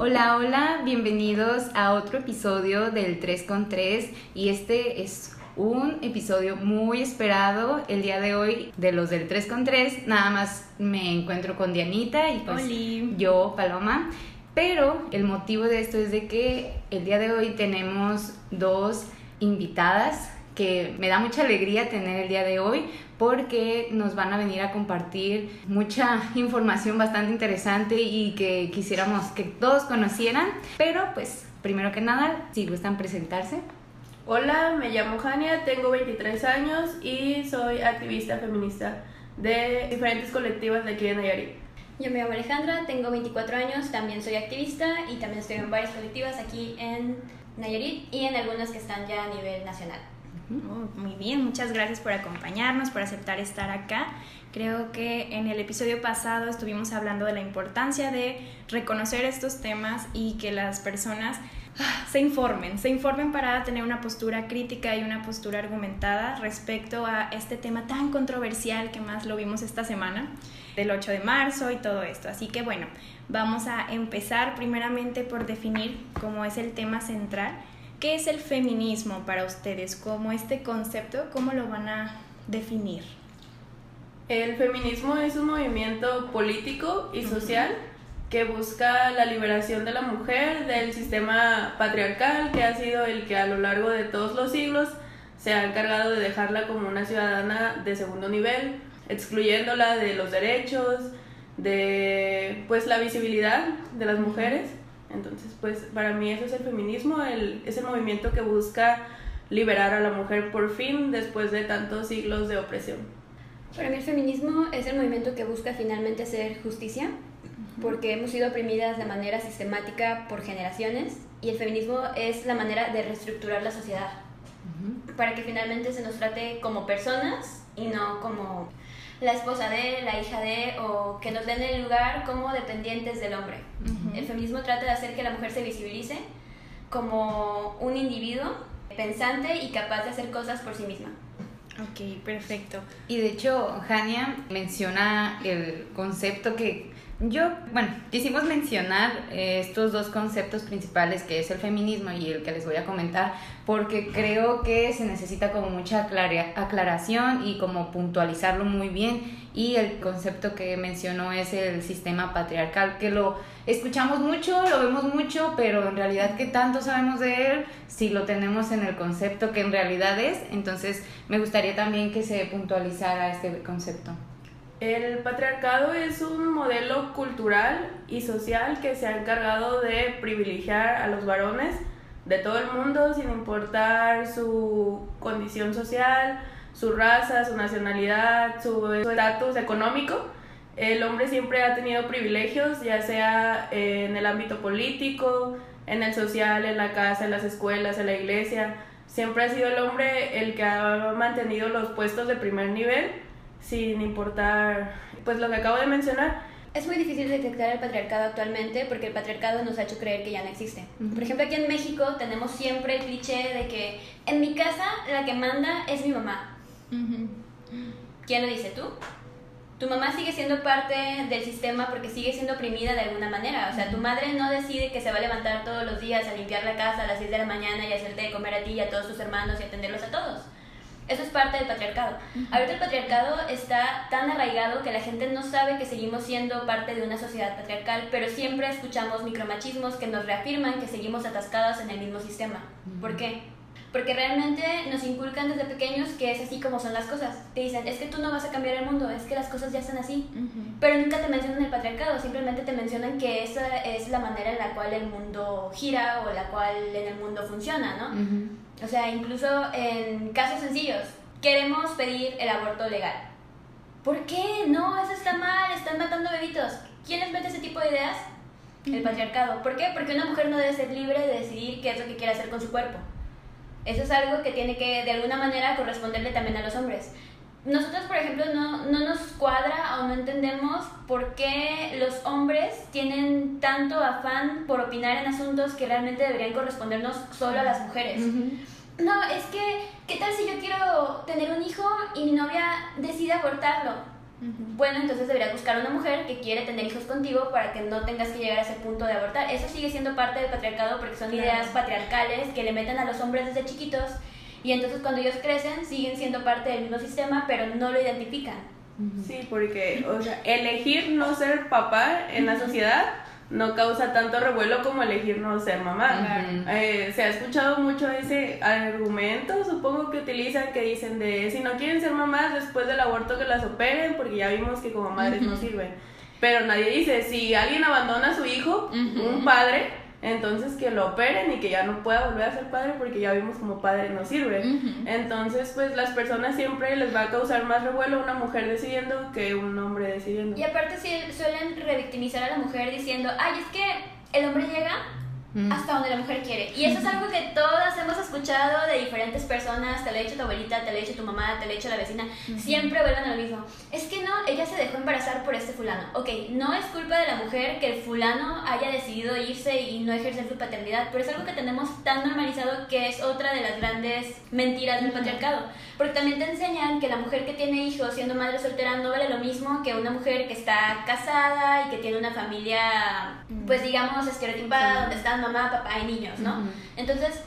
Hola, hola, bienvenidos a otro episodio del 3 con 3 y este es un episodio muy esperado el día de hoy de los del 3 con 3. Nada más me encuentro con Dianita y pues yo, Paloma. Pero el motivo de esto es de que el día de hoy tenemos dos invitadas que me da mucha alegría tener el día de hoy porque nos van a venir a compartir mucha información bastante interesante y que quisiéramos que todos conocieran. Pero pues, primero que nada, si gustan presentarse. Hola, me llamo Jania, tengo 23 años y soy activista feminista de diferentes colectivas de aquí en Nayarit. Yo me llamo Alejandra, tengo 24 años, también soy activista y también estoy en varias colectivas aquí en Nayarit y en algunas que están ya a nivel nacional. Muy bien, muchas gracias por acompañarnos, por aceptar estar acá. Creo que en el episodio pasado estuvimos hablando de la importancia de reconocer estos temas y que las personas ah, se informen, se informen para tener una postura crítica y una postura argumentada respecto a este tema tan controversial que más lo vimos esta semana, del 8 de marzo y todo esto. Así que bueno, vamos a empezar primeramente por definir cómo es el tema central ¿Qué es el feminismo para ustedes? ¿Cómo este concepto, cómo lo van a definir? El feminismo es un movimiento político y social que busca la liberación de la mujer del sistema patriarcal que ha sido el que a lo largo de todos los siglos se ha encargado de dejarla como una ciudadana de segundo nivel, excluyéndola de los derechos, de pues la visibilidad de las mujeres entonces, pues para mí eso es el feminismo, el, es el movimiento que busca liberar a la mujer por fin después de tantos siglos de opresión. Para mí el feminismo es el movimiento que busca finalmente hacer justicia, porque hemos sido oprimidas de manera sistemática por generaciones y el feminismo es la manera de reestructurar la sociedad, para que finalmente se nos trate como personas y no como la esposa de, la hija de, o que nos den el lugar como dependientes del hombre. El feminismo trata de hacer que la mujer se visibilice como un individuo pensante y capaz de hacer cosas por sí misma. Ok, perfecto. Y de hecho, Jania menciona el concepto que yo, bueno, quisimos mencionar eh, estos dos conceptos principales que es el feminismo y el que les voy a comentar porque creo que se necesita como mucha aclaración y como puntualizarlo muy bien y el concepto que mencionó es el sistema patriarcal que lo escuchamos mucho, lo vemos mucho, pero en realidad qué tanto sabemos de él si lo tenemos en el concepto que en realidad es, entonces me gustaría también que se puntualizara este concepto. El patriarcado es un modelo cultural y social que se ha encargado de privilegiar a los varones de todo el mundo sin importar su condición social, su raza, su nacionalidad, su estatus económico. El hombre siempre ha tenido privilegios, ya sea en el ámbito político, en el social, en la casa, en las escuelas, en la iglesia. Siempre ha sido el hombre el que ha mantenido los puestos de primer nivel sin importar pues lo que acabo de mencionar. Es muy difícil detectar el patriarcado actualmente porque el patriarcado nos ha hecho creer que ya no existe. Por ejemplo, aquí en México tenemos siempre el cliché de que en mi casa la que manda es mi mamá. ¿Quién lo dice tú? Tu mamá sigue siendo parte del sistema porque sigue siendo oprimida de alguna manera. O sea, tu madre no decide que se va a levantar todos los días a limpiar la casa a las 6 de la mañana y hacerte de comer a ti y a todos tus hermanos y atenderlos a todos eso es parte del patriarcado. Ahorita el patriarcado está tan arraigado que la gente no sabe que seguimos siendo parte de una sociedad patriarcal, pero siempre escuchamos micromachismos que nos reafirman que seguimos atascados en el mismo sistema. ¿Por qué? Porque realmente nos inculcan desde pequeños que es así como son las cosas. Te dicen, es que tú no vas a cambiar el mundo, es que las cosas ya están así. Pero nunca te mencionan el simplemente te mencionan que esa es la manera en la cual el mundo gira o la cual en el mundo funciona, ¿no? O sea, incluso en casos sencillos, queremos pedir el aborto legal. ¿Por qué? No, eso está mal, están matando bebitos. ¿Quién les mete ese tipo de ideas? El patriarcado. ¿Por qué? Porque una mujer no debe ser libre de decidir qué es lo que quiere hacer con su cuerpo. Eso es algo que tiene que, de alguna manera, corresponderle también a los hombres. Nosotros, por ejemplo, no, no nos cuadra o no entendemos por qué los hombres tienen tanto afán por opinar en asuntos que realmente deberían correspondernos solo a las mujeres. No, es que, ¿qué tal si yo quiero tener un hijo y mi novia decide abortarlo? bueno, entonces deberías buscar una mujer que quiere tener hijos contigo para que no tengas que llegar a ese punto de abortar. Eso sigue siendo parte del patriarcado porque son ideas patriarcales que le meten a los hombres desde chiquitos y entonces cuando ellos crecen siguen siendo parte del mismo sistema pero no lo identifican. Sí, porque, o sea, elegir no ser papá en la sociedad no causa tanto revuelo como elegir no ser mamá. Eh, se ha escuchado mucho ese argumento, supongo que utilizan, que dicen de si no quieren ser mamás después del aborto que las operen, porque ya vimos que como madres no sirven. Pero nadie dice, si alguien abandona a su hijo, un padre, entonces que lo operen y que ya no pueda volver a ser padre porque ya vimos como padre no sirve. Entonces, pues las personas siempre les va a causar más revuelo una mujer decidiendo que un hombre decidiendo. Y aparte sí, suelen revictimizar a la mujer diciendo, ay, es que el hombre llega hasta donde la mujer quiere. Y eso es algo que todas hemos escuchado de diferentes personas, te lo ha dicho tu abuelita, te lo ha dicho tu mamá, te lo ha dicho la vecina, siempre vuelven a lo mismo. Es que no, ella se dejó embarazar por este fulano. Ok, no es culpa de la mujer que el fulano haya decidido irse y no ejercer su paternidad, pero es algo que tenemos tan normalizado que es otra de las grandes mentiras del patriarcado. Porque también te enseñan que la mujer que tiene hijos siendo madre soltera no vale lo mismo que una mujer que está casada y que tiene una familia, pues digamos, estereotipada, donde están mamá, papá y niños, ¿no? Entonces,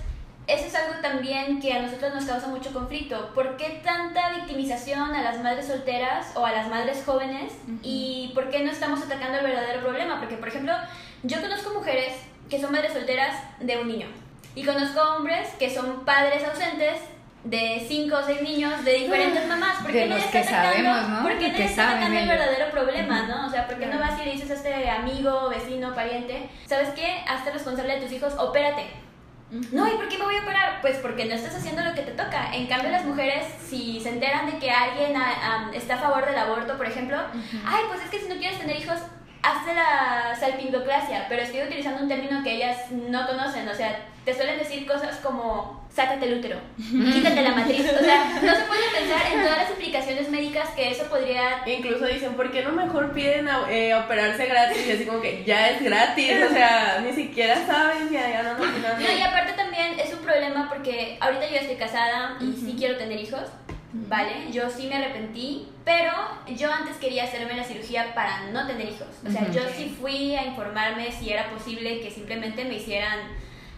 eso es algo también que a nosotros nos causa mucho conflicto. ¿Por qué tanta victimización a las madres solteras o a las madres jóvenes? ¿Y por qué no estamos atacando el verdadero problema? Porque, por ejemplo, yo conozco mujeres que son madres solteras de un niño. Y conozco hombres que son padres ausentes de cinco o seis niños de diferentes mamás. ¿Por qué no ¿no? ¿por qué está atacando el verdadero problema, no? O sea, ¿por qué no vas y le dices a este amigo, vecino, pariente, ¿sabes qué? Hazte responsable de tus hijos, opérate. No, ¿y por qué me voy a operar? Pues porque no estás haciendo lo que te toca. En cambio, las mujeres, si se enteran de que alguien está a favor del aborto, por ejemplo, ay, pues es que si no quieres tener hijos, hazte la salpingoclasia, pero estoy utilizando un término que ellas no conocen, o sea, te suelen decir cosas como sácate el útero, quítate la matriz, o sea, no se puede pensar en todas las implicaciones médicas que eso podría... Incluso dicen, ¿por qué no mejor piden eh, operarse gratis? Y así como que ya es gratis, o sea, ni siquiera saben, ya, ya no, no, no, no. y aparte también es un problema porque ahorita yo estoy casada y sí quiero tener hijos, ¿vale? Yo sí me arrepentí, pero yo antes quería hacerme la cirugía para no tener hijos. O sea, yo sí fui a informarme si era posible que simplemente me hicieran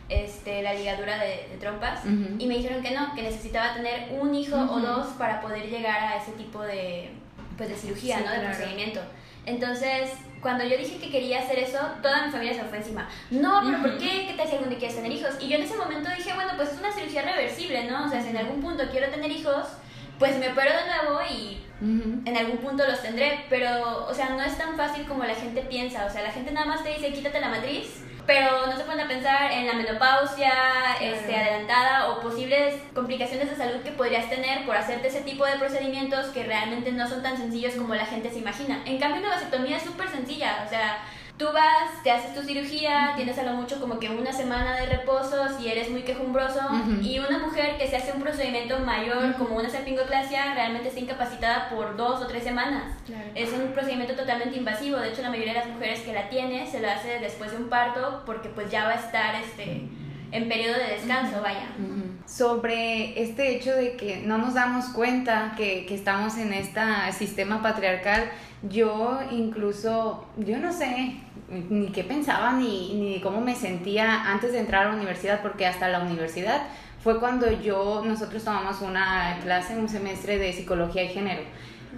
este, la ligadura de, trompas y me dijeron que no, que necesitaba tener un hijo o dos para poder llegar a ese tipo de, pues, de cirugía, ¿no? De procedimiento. Entonces, cuando yo dije que quería hacer eso, toda mi familia se fue encima. No, pero ¿por qué? ¿Qué te hace algún día quieres tener hijos? Y yo en ese momento dije, bueno, pues es una cirugía reversible, ¿no? O sea, si en algún punto quiero tener hijos, pues me opero de nuevo y en algún punto los tendré, pero, o sea, no es tan fácil como la gente piensa, o sea, la gente nada más te dice, quítate la matriz, pero no se pueden pensar en la menopausia este, adelantada o posibles complicaciones de salud que podrías tener por hacerte ese tipo de procedimientos que realmente no son tan sencillos como la gente se imagina. En cambio, una vasectomía es súper sencilla, o sea, Tú vas, te haces tu cirugía, tienes a lo mucho como que una semana de reposo si eres muy quejumbroso y una mujer que se hace un procedimiento mayor como una serpingoclasia realmente está incapacitada por dos o tres semanas. Es un procedimiento totalmente invasivo, de hecho la mayoría de las mujeres que la tiene se lo hace después de un parto porque pues ya va a estar este en periodo de descanso, vaya. Sobre este hecho de que no nos damos cuenta que, que estamos en este sistema patriarcal, yo incluso, yo no sé ni qué pensaba ni, ni cómo me sentía antes de entrar a la universidad, porque hasta la universidad fue cuando yo, nosotros tomamos una clase, un semestre de psicología y género.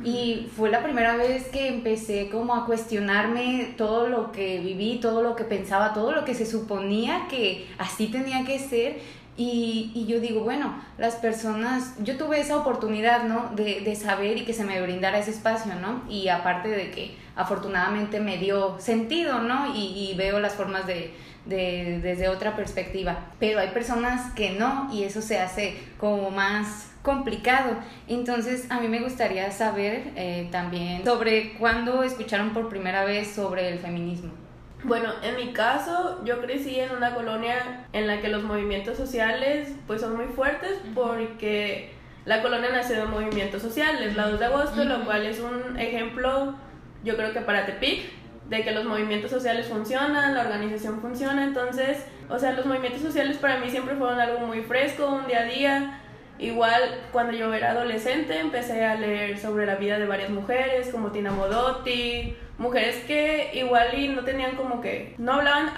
Y fue la primera vez que empecé como a cuestionarme todo lo que viví, todo lo que pensaba, todo lo que se suponía que así tenía que ser y, y, yo digo, bueno, las personas, yo tuve esa oportunidad, ¿no? De, de, saber y que se me brindara ese espacio, ¿no? Y aparte de que afortunadamente me dio sentido, ¿no? Y, veo las formas de, de, desde otra perspectiva. Pero hay personas que no y eso se hace como más complicado. Entonces, a mí me gustaría saber eh, también sobre cuándo escucharon por primera vez sobre el feminismo. Bueno, en mi caso, yo crecí en una colonia en la que los movimientos sociales pues son muy fuertes porque la colonia nació de movimientos sociales, la 2 de agosto, lo cual es un ejemplo, yo creo que para Tepic, de que los movimientos sociales funcionan, la organización funciona, entonces, o sea, los movimientos sociales para mí siempre fueron algo muy fresco, un día a día, Igual cuando yo era adolescente empecé a leer sobre la vida de varias mujeres como Tina Modotti, mujeres que igual y no tenían como que, no hablaban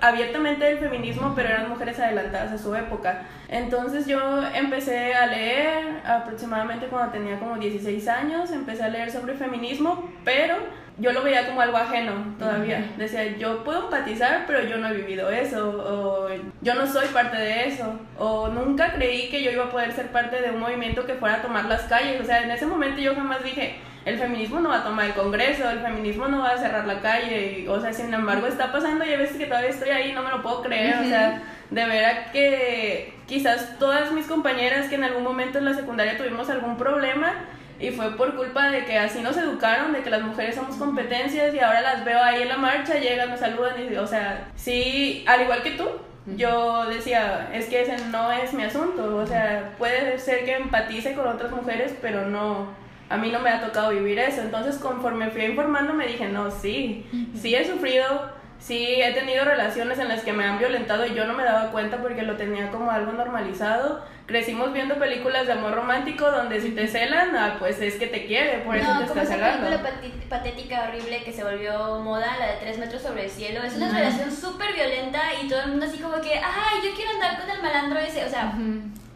abiertamente del feminismo, pero eran mujeres adelantadas a su época. Entonces yo empecé a leer aproximadamente cuando tenía como 16 años, empecé a leer sobre feminismo, pero yo lo veía como algo ajeno todavía. Decía, yo puedo empatizar, pero yo no he vivido eso, o yo no soy parte de eso, o nunca creí que yo iba a poder ser parte de un movimiento que fuera a tomar las calles. O sea, en ese momento yo jamás dije, el feminismo no va a tomar el Congreso, el feminismo no va a cerrar la calle, o sea, sin embargo está pasando y a veces que todavía estoy ahí, no me lo puedo creer, o sea, de veras que quizás todas mis compañeras que en algún momento en la secundaria tuvimos algún problema, y fue por culpa de que así nos educaron, de que las mujeres somos competencias y ahora las veo ahí en la marcha, llegan, me saludan y, o sea, sí, al igual que tú, yo decía, es que ese no es mi asunto, o sea, puede ser que empatice con otras mujeres, pero no, a mí no me ha tocado vivir eso. Entonces, conforme fui informando, me dije, no, sí, sí he sufrido sí he tenido relaciones en las que me han violentado y yo no me daba cuenta porque lo tenía como algo normalizado. Crecimos viendo películas de amor romántico donde si te celan, ah, pues es que te quiere, por eso te está celando. una película patética, horrible que se volvió moda, la de Tres metros sobre el cielo. Es una relación súper violenta y todo el mundo así como que, ay, yo quiero andar con el malandro ese, o sea...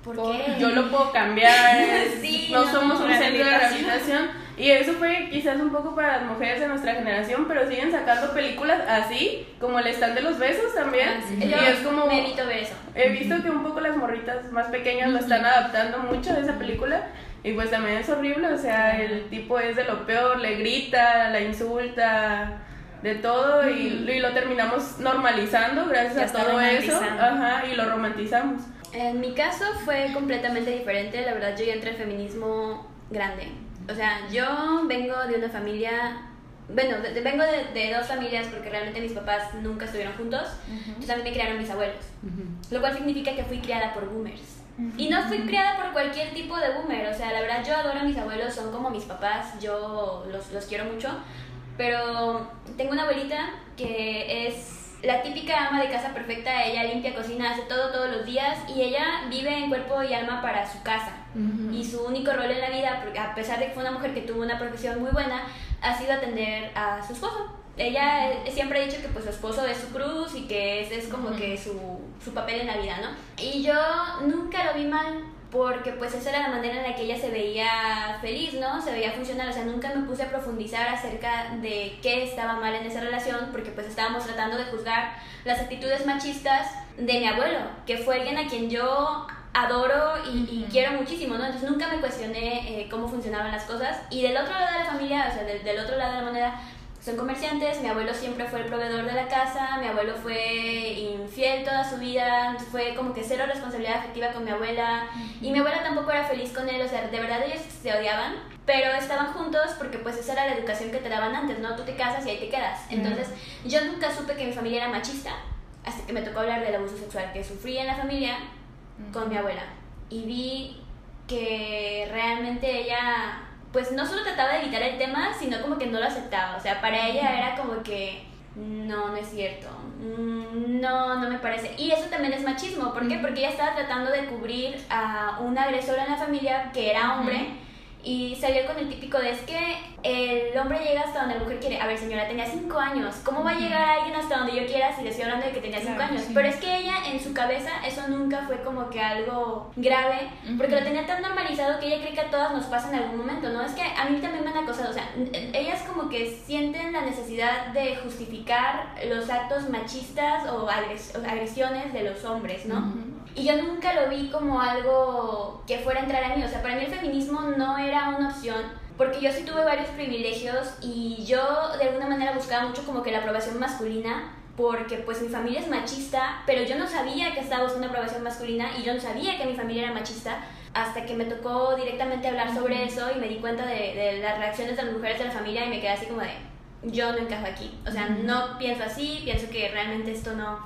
¿Por qué? Yo lo puedo cambiar, no, somos un centro de rehabilitación y eso fue quizás un poco para las mujeres de nuestra generación, pero siguen sacando películas así, como el stand de los besos también. Ah, y es como... Me evito ver eso. He visto que un poco las morritas más pequeñas lo están adaptando mucho de esa película. Y pues también es horrible, o sea, el tipo es de lo peor, le grita, la insulta, de todo y, y lo terminamos normalizando gracias a todo eso. Ajá, y lo romantizamos. En mi caso fue completamente diferente, la verdad yo ya entré al feminismo grande. O sea, yo vengo de una familia, bueno, vengo de, dos familias porque realmente mis papás nunca estuvieron juntos, entonces a mí me criaron mis abuelos, lo cual significa que fui criada por boomers. Y no fui criada por cualquier tipo de boomer, o sea, la verdad yo adoro a mis abuelos, son como mis papás, yo los, los quiero mucho, pero tengo una abuelita que es la típica ama de casa perfecta, ella limpia, cocina, hace todo todos los días y ella vive en cuerpo y alma para su casa. Y su único rol en la vida, a pesar de que fue una mujer que tuvo una profesión muy buena, ha sido atender a su esposo. Ella siempre ha dicho que pues su esposo es su cruz y que ese es como que su, su papel en la vida, ¿no? Y yo nunca lo vi mal porque pues esa era la manera en la que ella se veía feliz, ¿no? Se veía funcionar, o sea, nunca me puse a profundizar acerca de qué estaba mal en esa relación, porque pues estábamos tratando de juzgar las actitudes machistas de mi abuelo, que fue alguien a quien yo adoro y, quiero muchísimo, ¿no? Entonces nunca me cuestioné eh, cómo funcionaban las cosas. Y del otro lado de la familia, o sea, del, del otro lado de la moneda, son comerciantes, mi abuelo siempre fue el proveedor de la casa, mi abuelo fue infiel toda su vida, fue como que cero responsabilidad afectiva con mi abuela y mi abuela tampoco era feliz con él, o sea, de verdad ellos se odiaban, pero estaban juntos porque pues esa era la educación que te daban antes, ¿no? Tú te casas y ahí te quedas. Entonces yo nunca supe que mi familia era machista hasta que me tocó hablar del abuso sexual que sufrí en la familia con mi abuela y vi que realmente ella pues no solo trataba de evitar el tema, sino como que no lo aceptaba. O sea, para ella era como que, no, no es cierto, mm, no, no me parece. Y eso también es machismo. ¿Por qué? Porque ella estaba tratando de cubrir a un agresor en la familia que era hombre y salió con el típico de es que el hombre llega hasta donde la mujer quiere. A ver, señora, tenía 5 años. ¿Cómo va a llegar alguien hasta donde yo quiera si le estoy hablando de que tenía 5 años? Pero es que ella, en su cabeza, eso nunca fue como que algo grave, porque lo tenía tan normalizado que ella cree que a todas nos pasa en algún momento, ¿no? Es que a mí también me han acosado. O sea, ellas como que sienten la necesidad de justificar los actos machistas o, agresiones de los hombres, ¿no? Y yo nunca lo vi como algo que fuera a entrar a mí. O sea, para mí el feminismo no era una opción porque yo sí tuve varios privilegios y yo de alguna manera buscaba mucho como que la aprobación masculina porque pues mi familia es machista, pero yo no sabía que estaba buscando aprobación masculina y yo no sabía que mi familia era machista hasta que me tocó directamente hablar sobre eso y me di cuenta de, de las reacciones de las mujeres de la familia y me quedé así como de, yo no encajo aquí, o sea, no pienso así, pienso que realmente esto no,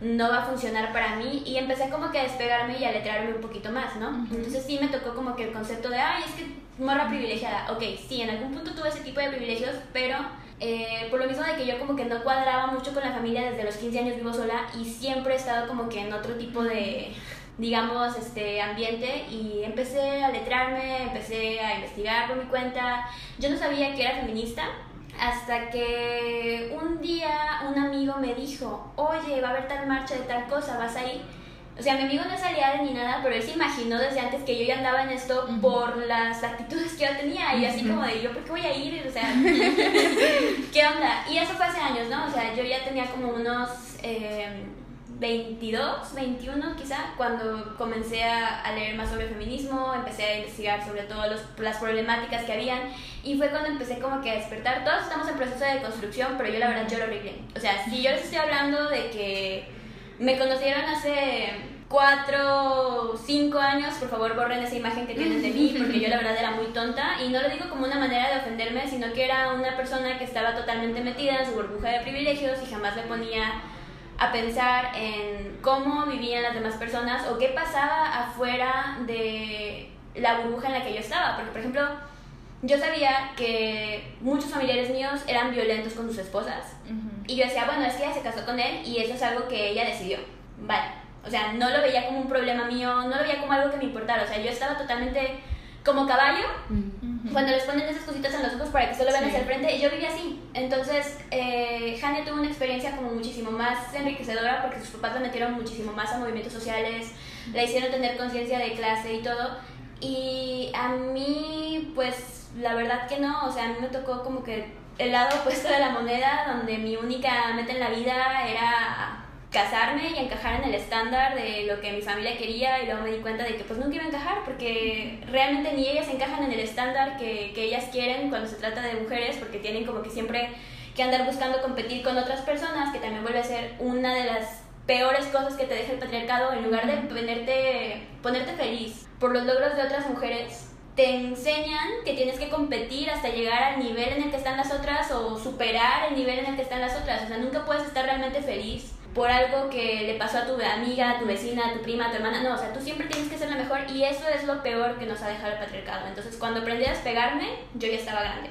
no va a funcionar para mí y empecé como que a despegarme y a letrarme un poquito más, ¿no? Entonces sí me tocó como que el concepto de, ay, es que morra privilegiada, ok, sí, en algún punto tuve ese tipo de privilegios, pero eh, por lo mismo de que yo como que no cuadraba mucho con la familia desde los 15 años vivo sola y siempre he estado como que en otro tipo de digamos, este ambiente y empecé a letrarme, empecé a investigar por mi cuenta. Yo no sabía que era feminista hasta que un día un amigo me dijo, oye, va a haber tal marcha de tal cosa, ¿vas a ir? O sea, mi amigo no es aliado ni nada, pero él se imaginó desde antes que yo ya andaba en esto por las actitudes que yo tenía y así como de yo, ¿por qué voy a ir? O sea, ¿qué onda? Y eso fue hace años, ¿no? O sea, yo ya tenía como unos eh, 22, 21 quizá, cuando comencé a, leer más sobre feminismo, empecé a investigar sobre todas las problemáticas que habían y fue cuando empecé como que a despertar. Todos estamos en proceso de construcción, pero yo la verdad yo lo arreglé. O sea, si yo les estoy hablando de que me conocieron hace cuatro o cinco años, por favor borren esa imagen que tienen de mí, porque yo la verdad era muy tonta, y no lo digo como una manera de ofenderme, sino que era una persona que estaba totalmente metida en su burbuja de privilegios y jamás me ponía a pensar en cómo vivían las demás personas o qué pasaba afuera de la burbuja en la que yo estaba, porque por ejemplo, yo sabía que muchos familiares míos eran violentos con sus esposas. Y yo decía, bueno, es que ella se casó con él y eso es algo que ella decidió. Vale. O sea, no lo veía como un problema mío, no lo veía como algo que me importara. O sea, yo estaba totalmente como caballo cuando les ponen esas cositas en los ojos para que solo vean hacia el frente. Y yo vivía así. Entonces, eh, tuvo una experiencia como muchísimo más enriquecedora porque sus papás la metieron muchísimo más a movimientos sociales, la hicieron tener conciencia de clase y todo. Y a mí, pues la verdad que no, o sea, a mí me tocó como que el lado opuesto de la moneda, donde mi única meta en la vida era casarme y encajar en el estándar de lo que mi familia quería y luego me di cuenta de que pues nunca iba a encajar porque realmente ni ellas encajan en el estándar que, que ellas quieren cuando se trata de mujeres porque tienen como que siempre que andar buscando competir con otras personas que también vuelve a ser una de las peores cosas que te deja el patriarcado en lugar de ponerte, ponerte feliz por los logros de otras mujeres te enseñan que tienes que competir hasta llegar al nivel en el que están las otras o superar el nivel en el que están las otras. O sea, nunca puedes estar realmente feliz por algo que le pasó a tu amiga, a tu vecina, a tu prima, a tu hermana. No, o sea, tú siempre tienes que ser la mejor y eso es lo peor que nos ha dejado el patriarcado. Entonces, cuando aprendí a despegarme, yo ya estaba grande.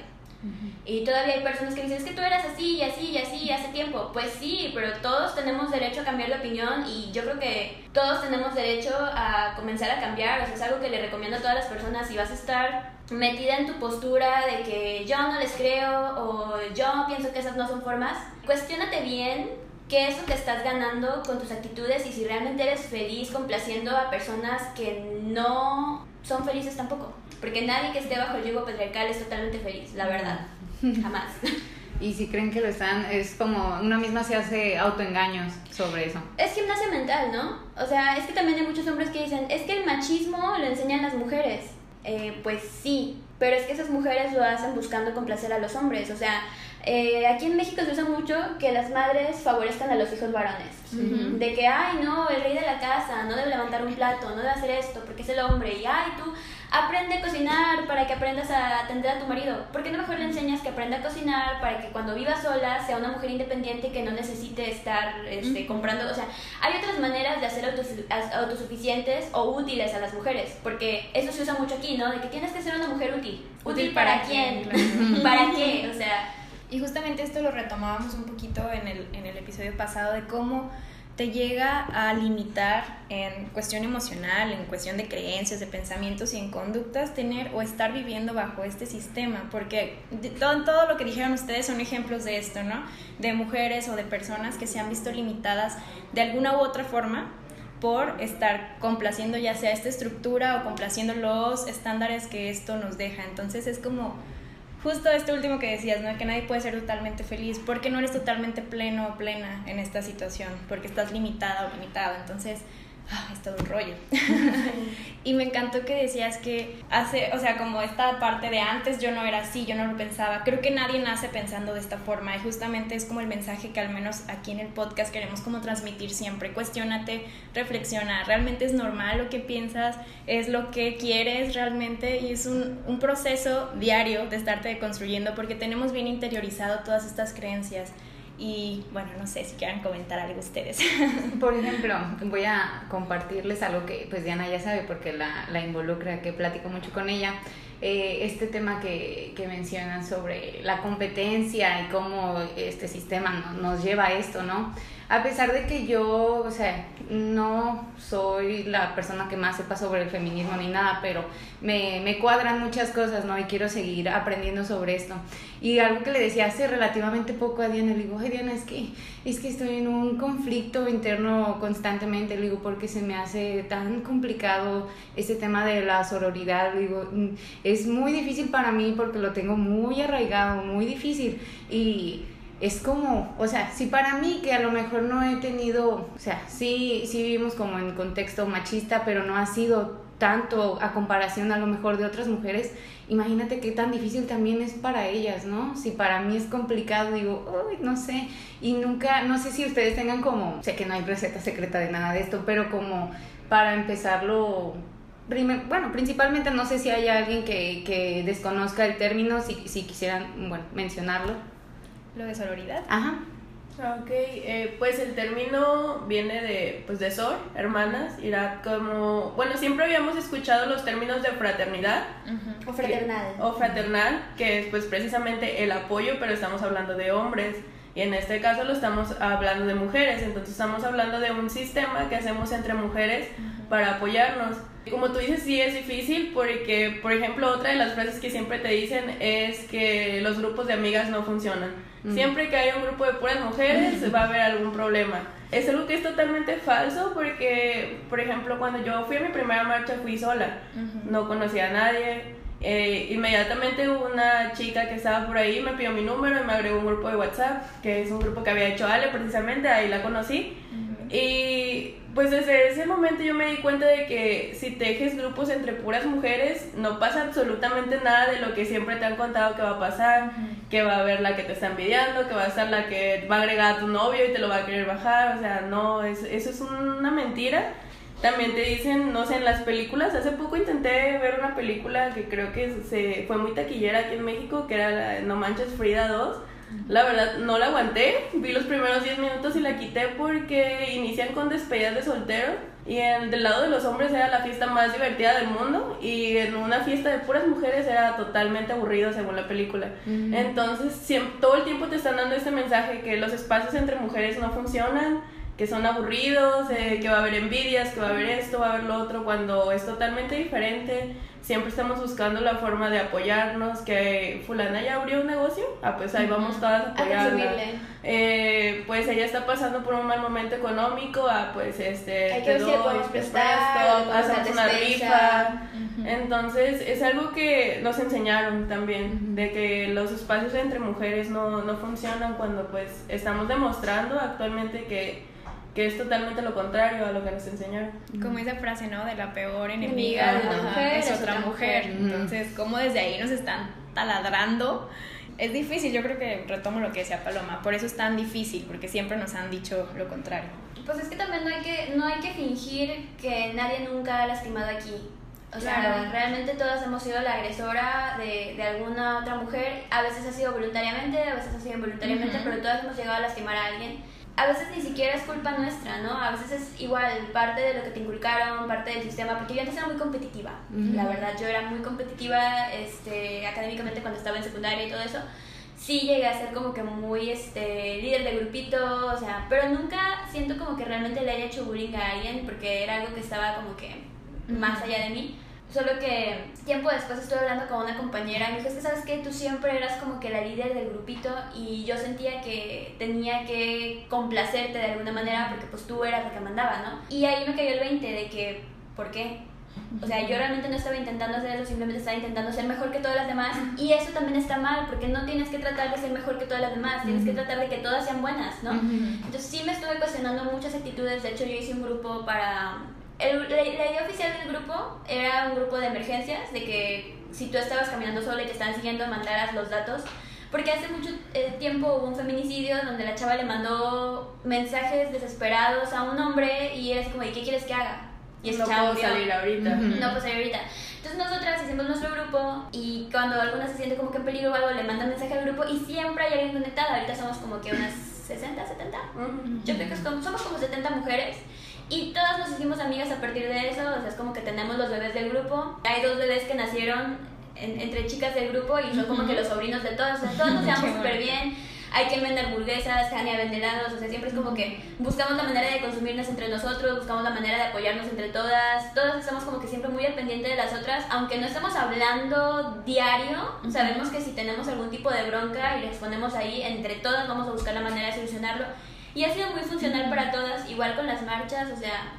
Y todavía hay personas que dicen, es que tú eras así y así y así hace tiempo. Pues sí, pero todos tenemos derecho a cambiar de opinión y yo creo que todos tenemos derecho a comenzar a cambiar. O sea, es algo que le recomiendo a todas las personas. Si vas a estar metida en tu postura de que yo no les creo o yo pienso que esas no son formas, cuestionate bien qué es lo que estás ganando con tus actitudes y si realmente eres feliz complaciendo a personas que no son felices tampoco. Porque nadie que esté bajo el yugo patriarcal es totalmente feliz, la verdad. Jamás. Y si creen que lo están, es como una misma se hace autoengaños sobre eso. Es gimnasia mental, ¿no? O sea, es que también hay muchos hombres que dicen, es que el machismo lo enseñan las mujeres. Eh, pues sí, pero es que esas mujeres lo hacen buscando complacer a los hombres. O sea, eh, aquí en México se usa mucho que las madres favorezcan a los hijos varones. De que, ay, no, el rey de la casa no debe levantar un plato, no debe hacer esto porque es el hombre. Y, ay, tú aprende a cocinar para que aprendas a atender a tu marido. ¿Por qué no mejor le enseñas que aprenda a cocinar para que cuando viva sola sea una mujer independiente que no necesite estar este, comprando? O sea, hay otras maneras de hacer autosuficientes o útiles a las mujeres. Porque eso se usa mucho aquí, ¿no? De que tienes que ser una mujer útil. ¿Útil, para, quién? ¿Para qué? O sea y justamente esto lo retomábamos un poquito en el, en el episodio pasado de cómo te llega a limitar en cuestión emocional, en cuestión de creencias, de pensamientos y en conductas, tener o estar viviendo bajo este sistema, porque todo, todo lo que dijeron ustedes son ejemplos de esto, ¿no? De mujeres o de personas que se han visto limitadas de alguna u otra forma por estar complaciendo ya sea esta estructura o complaciendo los estándares que esto nos deja. Entonces es como justo este último que decías, ¿no? Que nadie puede ser totalmente feliz porque no eres totalmente pleno o plena en esta situación, porque estás limitada o limitado. Entonces, es todo un rollo. y me encantó que decías que hace, o sea, como esta parte de antes yo no era así, yo no lo pensaba. Creo que nadie nace pensando de esta forma y justamente es como el mensaje que al menos aquí en el podcast queremos como transmitir siempre. Cuestiónate, reflexiona, ¿realmente es normal lo que piensas? ¿Es lo que quieres realmente? Y es un, un proceso diario de estarte construyendo porque tenemos bien interiorizado todas estas creencias. Y bueno, no sé si quieran comentar algo ustedes. Por ejemplo, voy a compartirles algo que pues Diana ya sabe porque la, la involucra, que platico mucho con ella. Eh, este tema que, que, mencionan sobre la competencia y cómo este sistema nos lleva a esto, ¿no? A pesar de que yo, o sea, no soy la persona que más sepa sobre el feminismo ni nada, pero me, me cuadran muchas cosas, ¿no? Y quiero seguir aprendiendo sobre esto. Y algo que le decía hace relativamente poco a Diana, le digo, Diana, es que, es que estoy en un conflicto interno constantemente, le digo, porque se me hace tan complicado este tema de la sororidad, le digo, mm, es muy difícil para mí porque lo tengo muy arraigado, muy difícil. Y es como, o sea, si para mí que a lo mejor no he tenido, o sea, sí, sí vivimos como en contexto machista, pero no ha sido tanto a comparación a lo mejor de otras mujeres, imagínate qué tan difícil también es para ellas, ¿no? Si para mí es complicado, digo, uy, no sé, y nunca, no sé si ustedes tengan como, sé que no hay receta secreta de nada de esto, pero como para empezarlo bueno, principalmente no sé si hay alguien que, que desconozca el término, si, si quisieran, bueno, mencionarlo. Lo de sororidad. Ajá. Ok, eh, pues el término viene de, pues de sor, hermanas, era como, bueno, siempre habíamos escuchado los términos de fraternidad. O fraternal. o fraternal, que es pues precisamente el apoyo, pero estamos hablando de hombres. Y en este caso lo estamos hablando de mujeres, entonces estamos hablando de un sistema que hacemos entre mujeres para apoyarnos. Como tú dices, sí es difícil porque, por ejemplo, otra de las frases que siempre te dicen es que los grupos de amigas no funcionan. Siempre que haya un grupo de puras mujeres va a haber algún problema. Es algo que es totalmente falso porque, por ejemplo, cuando yo fui a mi primera marcha fui sola, no conocía a nadie. Eh, inmediatamente una chica que estaba por ahí me pidió mi número y me agregó un grupo de WhatsApp, que es un grupo que había hecho Ale precisamente, ahí la conocí. Y pues desde ese momento yo me di cuenta de que si tejes grupos entre puras mujeres, no pasa absolutamente nada de lo que siempre te han contado que va a pasar, que va a haber la que te está envidiando, que va a estar la que va a agregar a tu novio y te lo va a querer bajar, o sea, no, es, eso es una mentira. También te dicen, no sé, en las películas, hace poco intenté ver una película que creo que se fue muy taquillera aquí en México, que era la No Manches Frida 2 la verdad, no la aguanté. Vi los primeros 10 minutos y la quité porque inician con despedidas de soltero. Y en, del lado de los hombres era la fiesta más divertida del mundo. Y en una fiesta de puras mujeres era totalmente aburrido según la película. Entonces, siempre, todo el tiempo te están dando este mensaje que los espacios entre mujeres no funcionan que son aburridos, eh, que va a haber envidias, que va a haber esto, va a haber lo otro, cuando es totalmente diferente. Siempre estamos buscando la forma de apoyarnos, que fulana ya abrió un negocio, ah, pues ahí vamos todas a apoyarla. Eh, pues ella está pasando por un mal momento económico, ah, pues este, Hay que te doy, prestar, hacemos una rifa. Entonces es algo que nos enseñaron también, de que los espacios entre mujeres no, no funcionan cuando pues estamos demostrando actualmente que que es totalmente lo contrario a lo que nos enseñaron. Como esa frase, ¿no? De la peor enemiga de la mujer es otra mujer. Entonces, como desde ahí nos están taladrando. Es difícil, yo creo que retomo lo que decía Paloma, por eso es tan difícil, porque siempre nos han dicho lo contrario. Pues es que también no hay que, no hay que fingir que nadie nunca ha lastimado aquí. O sea, realmente todas hemos sido la agresora de, de, alguna otra mujer. A veces ha sido voluntariamente, a veces ha sido involuntariamente, pero todas hemos llegado a lastimar a alguien a veces ni siquiera es culpa nuestra, ¿no? A veces es igual parte de lo que te inculcaron, parte del sistema, porque yo antes era muy competitiva, la verdad, yo era muy competitiva este, académicamente cuando estaba en secundaria y todo eso. Sí llegué a ser como que muy este, líder de grupito, o sea, pero nunca siento como que realmente le haya hecho bullying a alguien porque era algo que estaba como que más allá de mí. Solo que tiempo después estuve hablando con una compañera y me dijo, es que sabes que tú siempre eras como que la líder del grupito y yo sentía que tenía que complacerte de alguna manera porque pues tú eras la que mandaba, ¿no? Y ahí me cayó el 20 de que, ¿por qué? O sea, yo realmente no estaba intentando hacer eso, simplemente estaba intentando ser mejor que todas las demás. Y eso también está mal, porque no tienes que tratar de ser mejor que todas las demás, tienes que tratar de que todas sean buenas, ¿no? Entonces sí me estuve cuestionando muchas actitudes. De hecho, yo hice un grupo para el, la, idea oficial del grupo era un grupo de emergencias, de que si tú estabas caminando sola y te estaban siguiendo, mandaras los datos. Porque hace mucho eh, tiempo hubo un feminicidio donde la chava le mandó mensajes desesperados a un hombre y era así como, ¿y qué quieres que haga? Y ese no puedo salir ahorita. No puedo salir ahorita. Entonces nosotras hicimos nuestro grupo y cuando alguna se siente como que en peligro o algo, le mandan mensaje al grupo y siempre hay alguien conectada. Ahorita somos como que unas 60, 70. Yo creo que somos como 70 mujeres y todas nos hicimos amigas a partir de eso, o sea, es como que tenemos los bebés del grupo. Hay dos bebés que nacieron entre chicas del grupo y son como que los sobrinos de todos, o sea, todos nos llevamos súper bien. hay quien vende hamburguesas, Jania vende helados, o sea, siempre es como que buscamos la manera de consumirnos entre nosotros, buscamos la manera de apoyarnos entre todas, todas estamos como que siempre muy al pendiente de las otras, aunque no estemos hablando diario, sabemos que si tenemos algún tipo de bronca y le exponemos ahí, entre todas vamos a buscar la manera de solucionarlo. Y ha sido muy funcional para todas, igual con las marchas, o sea,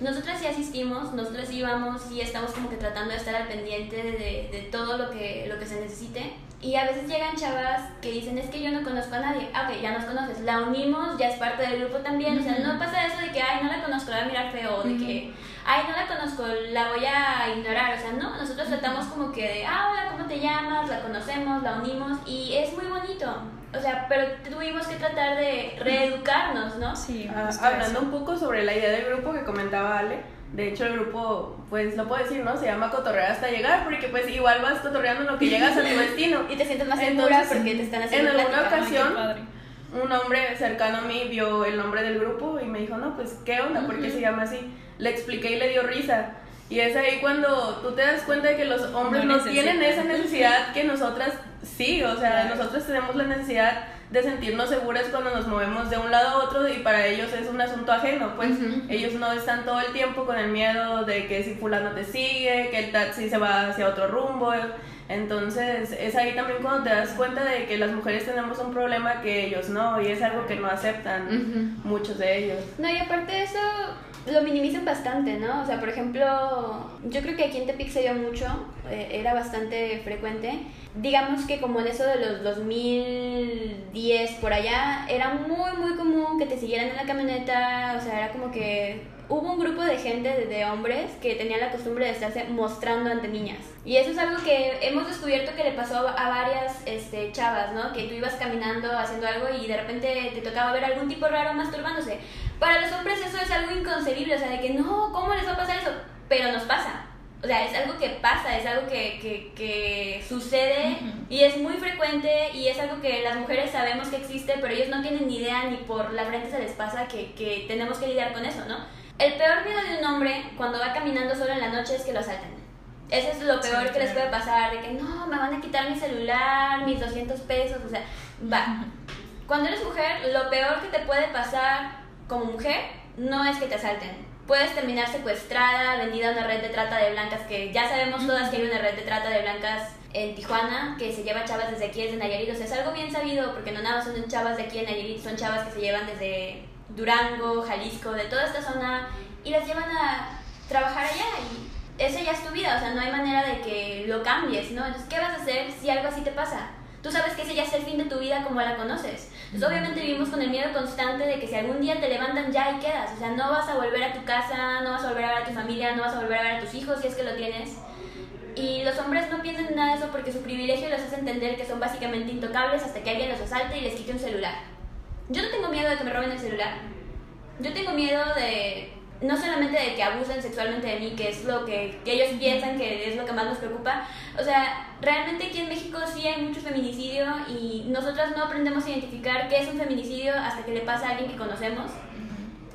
nosotras sí asistimos, nosotras sí vamos, y estamos como que tratando de estar al pendiente de, de, todo lo que, lo que se necesite. Y a veces llegan chavas que dicen, es que yo no conozco a nadie. Ah, ok, ya nos conoces. La unimos, ya es parte del grupo también. O sea, no pasa eso de que, ay, no la conozco, la voy a mirar feo. O de que, ay, no la conozco, la voy a ignorar. O sea, no, nosotros tratamos como que de, ah, hola, ¿cómo te llamas? La conocemos, la unimos. Y es muy bonito. O sea, pero tuvimos que tratar de reeducarnos, ¿no? Sí. Ah, hablando un poco sobre la idea del grupo que comentaba Ale, de hecho el grupo, pues lo puedo decir, ¿no? Se llama Cotorrear hasta llegar, porque pues igual vas cotorreando lo que llegas a tu destino. y te sientes más segura porque te están haciendo En alguna ocasión, un hombre cercano a mí vio el nombre del grupo y me dijo, no, pues, ¿qué onda? ¿Por qué se llama así? Le expliqué y le dio risa. Y es ahí cuando tú te das cuenta de que los hombres no, tienen esa necesidad que nosotras sí, o sea, nosotros tenemos la necesidad de sentirnos seguras cuando nos movemos de un lado a otro y para ellos es un asunto ajeno, pues ellos no están todo el tiempo con el miedo de que si fulano te sigue, que el taxi se va hacia otro rumbo, entonces es ahí también cuando te das cuenta de que las mujeres tenemos un problema que ellos no y es algo que no aceptan muchos de ellos. No, y aparte de eso lo minimizan bastante, ¿no? O sea, por ejemplo, yo creo que aquí en Tepic se mucho, eh, era bastante frecuente. Digamos que como en eso de los 2010 por allá, era muy, muy común que te siguieran en la camioneta, o sea, era como que hubo un grupo de gente, de, hombres, que tenían la costumbre de estarse mostrando ante niñas. Y eso es algo que hemos descubierto que le pasó a, varias este, chavas, ¿no? Que tú ibas caminando haciendo algo y de repente te tocaba ver algún tipo raro masturbándose. Para los hombres eso es algo inconcebible, o sea, de que no, ¿cómo les va a pasar eso? Pero nos pasa. O sea, es algo que pasa, es algo que, que, que sucede y es muy frecuente y es algo que las mujeres sabemos que existe, pero ellos no tienen ni idea ni por la frente se les pasa que, que tenemos que lidiar con eso, ¿no? El peor miedo de un hombre cuando va caminando solo en la noche es que lo asalten. Eso es lo peor que les puede pasar, de que no, me van a quitar mi celular, mis 200 pesos, o sea, va. Cuando eres mujer, lo peor que te puede pasar como mujer no es que te asalten. Puedes terminar secuestrada, vendida a una red de trata de blancas, que ya sabemos todas que hay una red de trata de blancas en Tijuana que se lleva chavas desde aquí, desde Nayarit. O sea, es algo bien sabido, porque no nada más son chavas de aquí en Nayarit, son chavas que se llevan desde Durango, Jalisco, de toda esta zona, y las llevan a trabajar allá. Y esa ya es tu vida, o sea, no hay manera de que lo cambies, ¿no? Entonces, ¿qué vas a hacer si algo así te pasa? Tú sabes que ese ya es el fin de tu vida como la conoces. Entonces, obviamente vivimos con el miedo constante de que si algún día te levantan ya y quedas. O sea, no vas a volver a tu casa, no vas a volver a ver a tu familia, no vas a volver a ver a tus hijos si es que lo tienes. Y los hombres no piensan en nada de eso porque su privilegio les hace entender que son básicamente intocables hasta que alguien los asalte y les quite un celular. Yo no tengo miedo de que me roben el celular. Yo tengo miedo de no solamente de que abusen sexualmente de mí, que es lo que, ellos piensan que es lo que más nos preocupa, o sea, realmente aquí en México sí hay mucho feminicidio y nosotras no aprendemos a identificar qué es un feminicidio hasta que le pasa a alguien que conocemos.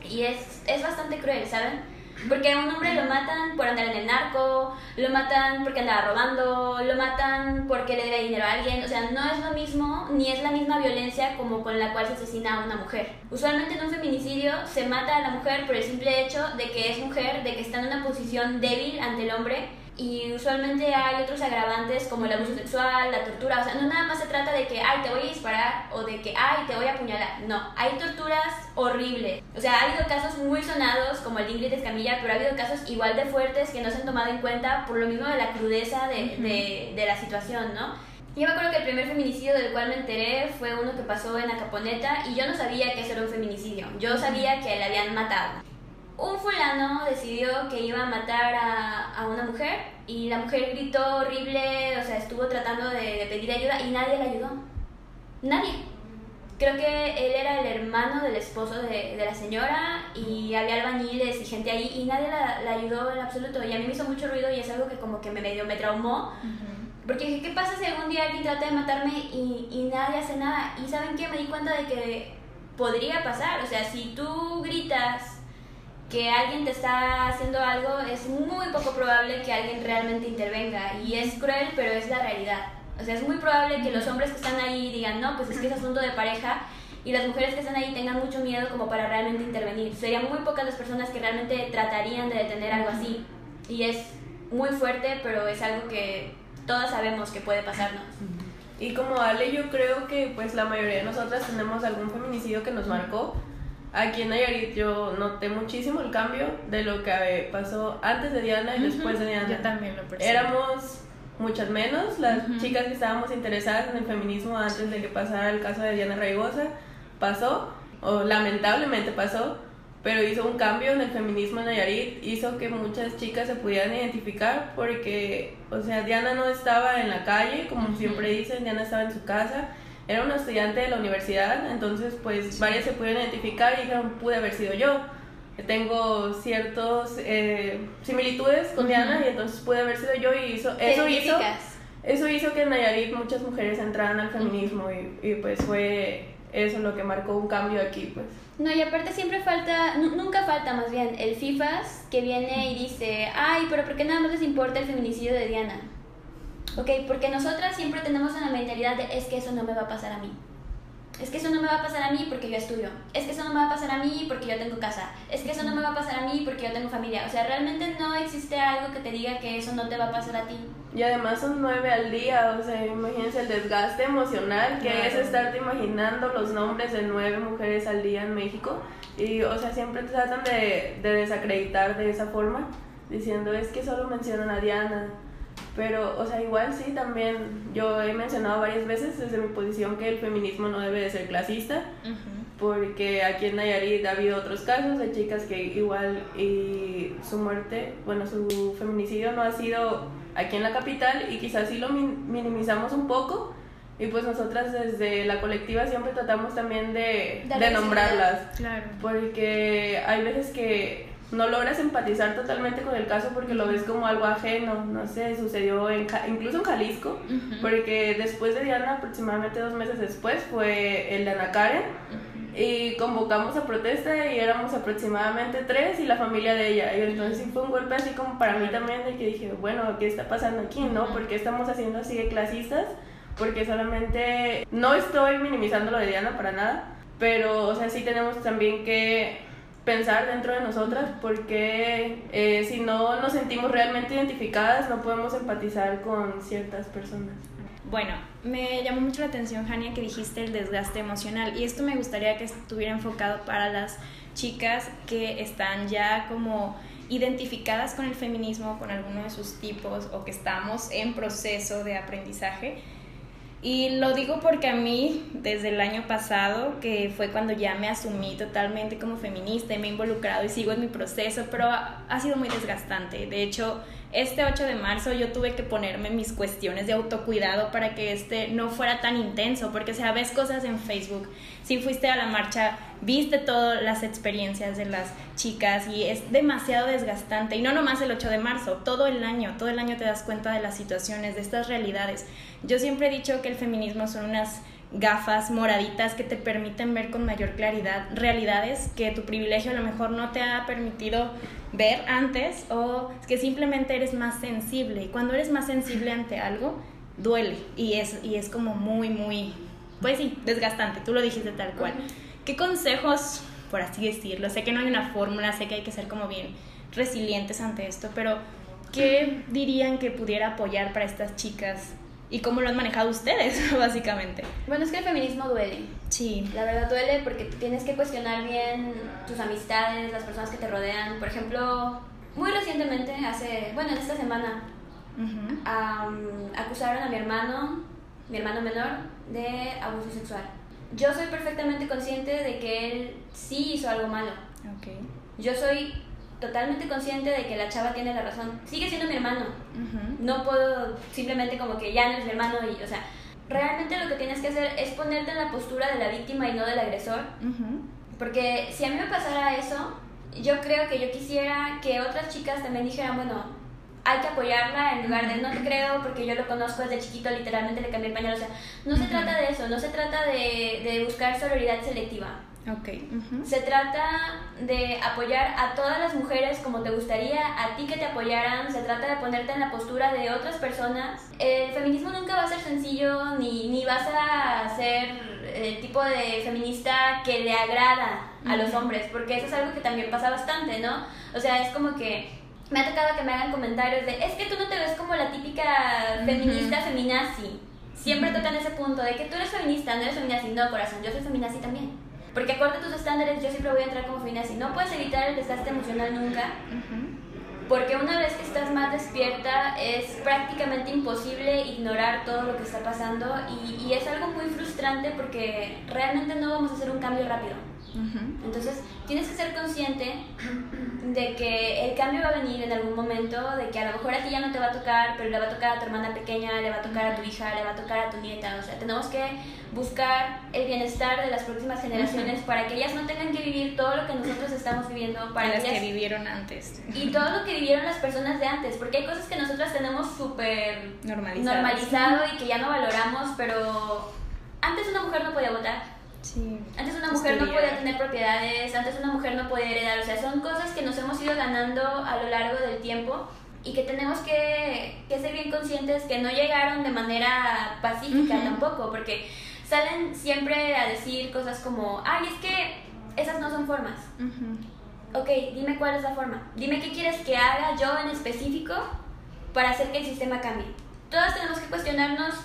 Y es, es bastante cruel, ¿saben? Porque a un hombre lo matan por andar en el narco, lo matan porque andaba robando, lo matan porque le debe dinero a alguien. O sea, no es lo mismo ni es la misma violencia como con la cual se asesina a una mujer. Usualmente en un feminicidio se mata a la mujer por el simple hecho de que es mujer, de que está en una posición débil ante el hombre y usualmente hay otros agravantes como el abuso sexual, la tortura, o sea, no nada más se trata de que, ay, te voy a disparar o de que, ay, te voy a apuñalar, no, hay torturas horribles, o sea, ha habido casos muy sonados como el de Ingrid Escamilla, pero ha habido casos igual de fuertes que no se han tomado en cuenta por lo mismo de la crudeza de, de, de la situación, ¿no? Yo me acuerdo que el primer feminicidio del cual me enteré fue uno que pasó en Acaponeta y yo no sabía que eso era un feminicidio, yo sabía que le habían matado un fulano decidió que iba a matar a, a, una mujer y la mujer gritó horrible, o sea, estuvo tratando de, pedir ayuda y nadie la ayudó. Nadie. Creo que él era el hermano del esposo de, de la señora y había albañiles y gente ahí y nadie la, la, ayudó en absoluto. Y a mí me hizo mucho ruido y es algo que como que me medio me traumó. Porque dije, ¿qué pasa si algún día alguien trata de matarme y, y nadie hace nada? Y ¿saben qué? Me di cuenta de que podría pasar. O sea, si tú gritas que alguien te está haciendo algo, es muy poco probable que alguien realmente intervenga. Y es cruel, pero es la realidad. O sea, es muy probable que los hombres que están ahí digan, no, pues es que es asunto de pareja y las mujeres que están ahí tengan mucho miedo como para realmente intervenir. Serían muy pocas las personas que realmente tratarían de detener algo así. Y es muy fuerte, pero es algo que todas sabemos que puede pasarnos. Y como Ale, yo creo que pues la mayoría de nosotras tenemos algún feminicidio que nos marcó. Aquí en Nayarit yo noté muchísimo el cambio de lo que pasó antes de Diana y después de Diana. Yo también lo percibo. Éramos muchas menos las chicas que estábamos interesadas en el feminismo antes de que pasara el caso de Diana Raigosa. Pasó, o lamentablemente pasó, pero hizo un cambio en el feminismo en Nayarit, hizo que muchas chicas se pudieran identificar porque, o sea, Diana no estaba en la calle, como siempre dicen, Diana estaba en su casa, era una estudiante de la universidad, entonces pues varias se pudieron identificar y dijeron, pude haber sido yo. Tengo ciertas eh, similitudes con Diana y entonces pude haber sido yo y hizo, eso hizo, eso hizo que en Nayarit muchas mujeres entraran al feminismo y, y pues fue eso lo que marcó un cambio aquí, pues. No, y aparte siempre falta, nunca falta más bien, el FIFAS que viene y dice, ay, pero ¿por qué nada más les importa el feminicidio de Diana? Ok, porque nosotras siempre tenemos una mentalidad de, es que eso no me va a pasar a mí es que eso no me va a pasar a mí porque yo estudio, es que eso no me va a pasar a mí porque yo tengo casa, es que eso no me va a pasar a mí porque yo tengo familia. O sea, realmente no existe algo que te diga que eso no te va a pasar a ti. Y además son nueve al día, o sea, imagínense el desgaste emocional que es estarte imaginando los nombres de nueve mujeres al día en México. Y, o sea, siempre tratan de, de desacreditar de esa forma, diciendo es que solo mencionan a Diana, pero, o sea, igual sí, también yo he mencionado varias veces desde mi posición que el feminismo no debe de ser clasista, porque aquí en Nayarit ha habido otros casos de chicas que igual y su muerte, bueno, su feminicidio no ha sido aquí en la capital y quizás sí lo minimizamos un poco. Y pues nosotras desde la colectiva siempre tratamos también de, de nombrarlas. Claro. Porque hay veces que no logras empatizar totalmente con el caso porque lo ves como algo ajeno, no sé, sucedió en, incluso en Jalisco, porque después de Diana, aproximadamente dos meses después, fue el de Ana Karen, y convocamos a protesta y éramos aproximadamente tres y la familia de ella, y entonces sí fue un golpe así como para mí también de que dije, bueno, ¿qué está pasando aquí, no? ¿Por qué estamos haciendo así de clasistas? Porque solamente, no estoy minimizando lo de Diana para nada, pero, o sea, sí tenemos también que pensar dentro de nosotras porque eh, si no nos sentimos realmente identificadas no podemos empatizar con ciertas personas. Bueno, me llamó mucho la atención, Jania, que dijiste el desgaste emocional y esto me gustaría que estuviera enfocado para las chicas que están ya como identificadas con el feminismo, con alguno de sus tipos o que estamos en proceso de aprendizaje y lo digo porque a mí, desde el año pasado, que fue cuando ya me asumí totalmente como feminista y me he involucrado y sigo en mi proceso, pero ha, sido muy desgastante. De hecho, este 8 de marzo yo tuve que ponerme mis cuestiones de autocuidado para que este no fuera tan intenso, porque o sea, ves cosas en Facebook, si fuiste a la marcha, viste todas las experiencias de las chicas y es demasiado desgastante. Y no nomás el 8 de marzo, todo el año, todo el año te das cuenta de las situaciones, de estas realidades. Yo siempre he dicho que el feminismo son unas gafas moraditas que te permiten ver con mayor claridad realidades que tu privilegio a lo mejor no te ha permitido ver antes o que simplemente eres más sensible y cuando eres más sensible ante algo duele y es, y es como muy, muy, pues sí, desgastante, tú lo dijiste tal cual. ¿Qué consejos, por así decirlo? Sé que no hay una fórmula, sé que hay que ser como bien resilientes ante esto, pero ¿qué dirían que pudiera apoyar para estas chicas y cómo lo han manejado ustedes, básicamente. Bueno, es que el feminismo duele. Sí. La verdad duele porque tienes que cuestionar bien tus amistades, las personas que te rodean. Por ejemplo, muy recientemente, hace, bueno, en esta semana, acusaron a mi hermano, mi hermano menor, de abuso sexual. Yo soy perfectamente consciente de que él sí hizo algo malo. Okay. Yo soy totalmente consciente de que la chava tiene la razón. Sigue siendo mi hermano. No puedo simplemente como que ya no es mi hermano y, o sea, realmente lo que tienes que hacer es ponerte en la postura de la víctima y no del agresor. Porque si a mí me pasara eso, yo creo que yo quisiera que otras chicas también dijeran, bueno, hay que apoyarla en lugar de no te creo porque yo lo conozco desde chiquito, literalmente le cambié el pañal. O sea, no se trata de eso, no se trata de, de buscar sororidad selectiva Okay. Se trata de apoyar a todas las mujeres como te gustaría a ti que te apoyaran. Se trata de ponerte en la postura de otras personas. El feminismo nunca va a ser sencillo ni, ni vas a ser el tipo de feminista que le agrada a los hombres, porque eso es algo que también pasa bastante, ¿no? O sea, es como que me ha tocado que me hagan comentarios de, es que tú no te ves como la típica feminista feminazi. Siempre tocan ese punto de que tú eres feminista, no eres feminazi. No, corazón, yo soy feminazi también. Porque acorde a tus estándares, yo siempre voy a entrar como feminazi. No puedes evitar el desgaste emocional nunca. Porque una vez que estás más despierta es prácticamente imposible ignorar todo lo que está pasando y, y es algo muy frustrante porque realmente no vamos a hacer un cambio rápido. Entonces, tienes que ser consciente de que el cambio va a venir en algún momento, de que a lo mejor a ti ya no te va a tocar, pero le va a tocar a tu hermana pequeña, le va a tocar a tu hija, le va a tocar a tu nieta. O sea, tenemos que buscar el bienestar de las próximas generaciones para que ellas no tengan que vivir todo lo que nosotros estamos viviendo. Para las que vivieron antes. Y todo lo que vivieron las personas de antes, porque hay cosas que nosotras tenemos súper normalizado y que ya no valoramos, pero antes una mujer no podía votar antes una mujer no podía tener propiedades, antes una mujer no podía heredar, o sea, son cosas que nos hemos ido ganando a lo largo del tiempo y que tenemos que, que ser bien conscientes que no llegaron de manera pacífica tampoco, porque salen siempre a decir cosas como, ay, es que esas no son formas. Ok, dime cuál es la forma. Dime qué quieres que haga yo en específico para hacer que el sistema cambie. Todas tenemos que cuestionarnos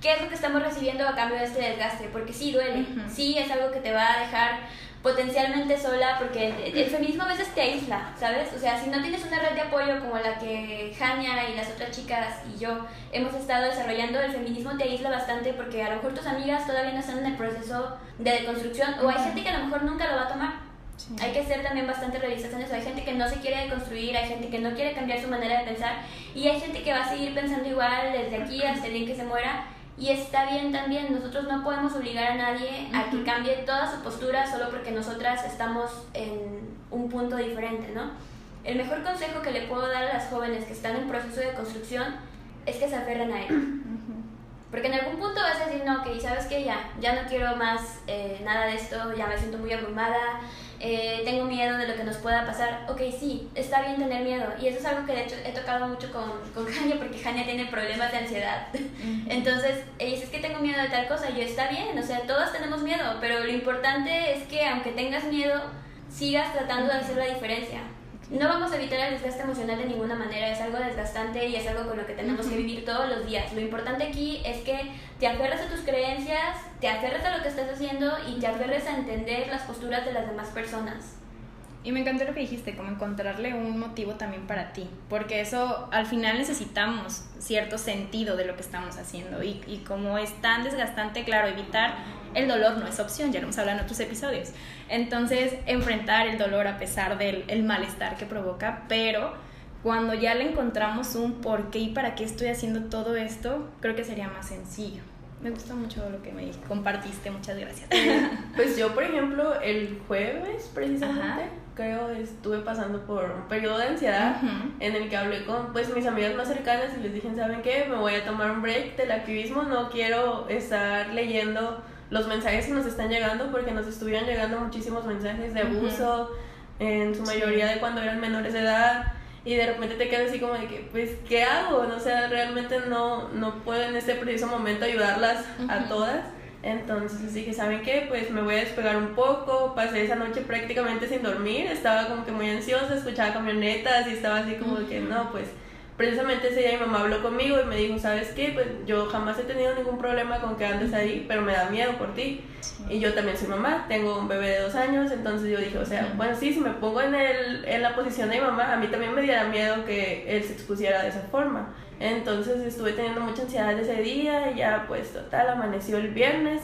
qué es lo que estamos recibiendo a cambio de este desgaste, porque sí duele, sí es algo que te va a dejar potencialmente sola, porque el, feminismo a veces te aísla, ¿sabes? O sea, si no tienes una red de apoyo como la que Jania y las otras chicas y yo hemos estado desarrollando, el feminismo te aísla bastante porque a lo mejor tus amigas todavía no están en el proceso de deconstrucción, o hay gente que a lo mejor nunca lo va a tomar. Hay que ser también bastante realistas en eso. Hay gente que no se quiere deconstruir, hay gente que no quiere cambiar su manera de pensar y hay gente que va a seguir pensando igual desde aquí hasta el día que se muera y está bien también, nosotros no podemos obligar a nadie a que cambie toda su postura solo porque nosotras estamos en un punto diferente, ¿no? El mejor consejo que le puedo dar a las jóvenes que están en proceso de construcción es que se aferren a él. Porque en algún punto vas a decir, no, que sabes que ya, ya no quiero más eh, nada de esto, ya me siento muy abrumada, eh, tengo miedo de lo que nos pueda pasar. Ok, sí, está bien tener miedo. Y eso es algo que de hecho he tocado mucho con, con Jania porque Jania tiene problemas de ansiedad. Entonces, ella dice, es que tengo miedo de tal cosa. Y yo, está bien, o sea, todos tenemos miedo, pero lo importante es que aunque tengas miedo, sigas tratando de hacer la diferencia no vamos a evitar el desgaste emocional de ninguna manera, es algo desgastante y es algo con lo que tenemos que vivir todos los días. Lo importante aquí es que te aferres a tus creencias, te aferres a lo que estás haciendo y te aferres a entender las posturas de las demás personas. Y me encantó lo que dijiste, como encontrarle un motivo también para ti, porque eso al final necesitamos cierto sentido de lo que estamos haciendo y, y como es tan desgastante, claro, evitar el dolor no es opción, ya lo hemos hablado en otros episodios. Entonces, enfrentar el dolor a pesar del el malestar que provoca, pero cuando ya le encontramos un por qué y para qué estoy haciendo todo esto, creo que sería más sencillo. Me gusta mucho lo que me compartiste, muchas gracias. Pues yo, por ejemplo, el jueves precisamente, creo, estuve pasando por un periodo de ansiedad en el que hablé con pues mis amigas más cercanas y les dije, ¿saben qué? Me voy a tomar un break del activismo, no quiero estar leyendo los mensajes que nos están llegando, porque nos estuvieron llegando muchísimos mensajes de abuso, en su mayoría de cuando eran menores de edad, y de repente te quedas así como de que, pues, ¿qué hago? No, o sea, realmente no, no puedo en este preciso momento ayudarlas a todas. Entonces dije, ¿saben qué? Pues me voy a despegar un poco. Pasé esa noche prácticamente sin dormir. Estaba como que muy ansiosa, escuchaba camionetas y estaba así como que, no, pues precisamente ese día mi mamá habló conmigo y me dijo, ¿sabes qué? Pues yo jamás he tenido ningún problema con que andes ahí, pero me da miedo por ti. Y yo también soy mamá, tengo un bebé de dos años, entonces yo dije, o sea, bueno, sí, si me pongo en, el, en la posición de mi mamá, a mí también me diera miedo que él se expusiera de esa forma. Entonces estuve teniendo mucha ansiedad ese día, y ya pues total, amaneció el viernes.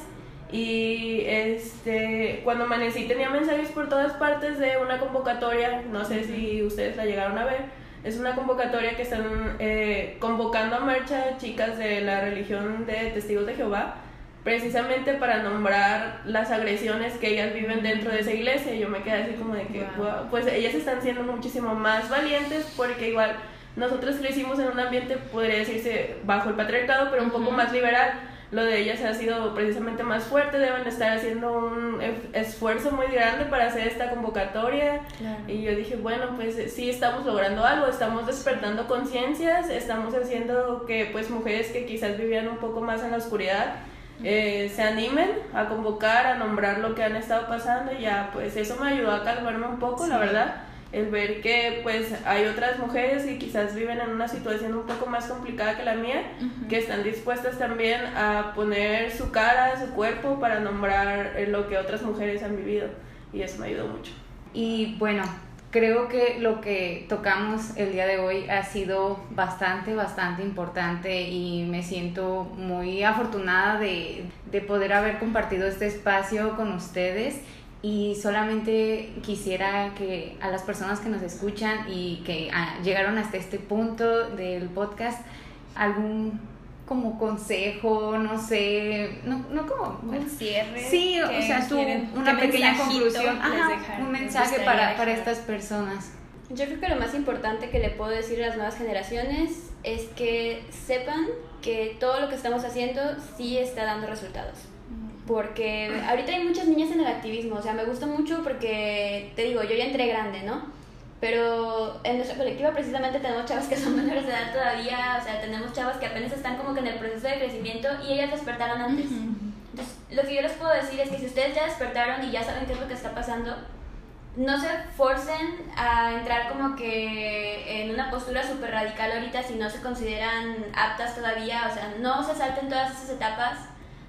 Y este, cuando amanecí tenía mensajes por todas partes de una convocatoria, no sé si ustedes la llegaron a ver, es una convocatoria que están eh, convocando a marcha chicas de la religión de Testigos de Jehová, precisamente para nombrar las agresiones que ellas viven dentro de esa iglesia. Y yo me quedé así como de que, pues ellas están siendo muchísimo más valientes porque igual nosotros lo hicimos en un ambiente, podría decirse, bajo el patriarcado, pero un poco más liberal. Lo de ellas ha sido precisamente más fuerte, deben estar haciendo un esfuerzo muy grande para hacer esta convocatoria. Y yo dije, bueno, pues sí estamos logrando algo, estamos despertando conciencias, estamos haciendo que pues mujeres que quizás vivían un poco más en la oscuridad eh, se animen a convocar, a nombrar lo que han estado pasando y ya pues eso me ayudó a calmarme un poco, la verdad el ver que pues hay otras mujeres que quizás viven en una situación un poco más complicada que la mía, que están dispuestas también a poner su cara, su cuerpo para nombrar eh, lo que otras mujeres han vivido. Y eso me ayudó mucho. Y bueno, creo que lo que tocamos el día de hoy ha sido bastante, bastante importante y me siento muy afortunada de, de poder haber compartido este espacio con ustedes y solamente quisiera que a las personas que nos escuchan y que ah, llegaron hasta este punto del podcast, algún como consejo, no sé, no, no como un cierre. Sí, o sea, tú, una pequeña conclusión, un mensaje para, para estas personas. Yo creo que lo más importante que le puedo decir a las nuevas generaciones es que sepan que todo lo que estamos haciendo sí está dando resultados porque ahorita hay muchas niñas en el activismo, o sea, me gusta mucho porque, te digo, yo ya entré grande, ¿no? Pero en nuestra colectiva precisamente tenemos chavas que son menores de edad todavía, o sea, tenemos chavas que apenas están como que en el proceso de crecimiento y ellas despertaron antes. Entonces, lo que yo les puedo decir es que si ustedes ya despertaron y ya saben qué es lo que está pasando, no se forcen a entrar como que en una postura súper radical ahorita si no se consideran aptas todavía, o sea, no se salten todas esas etapas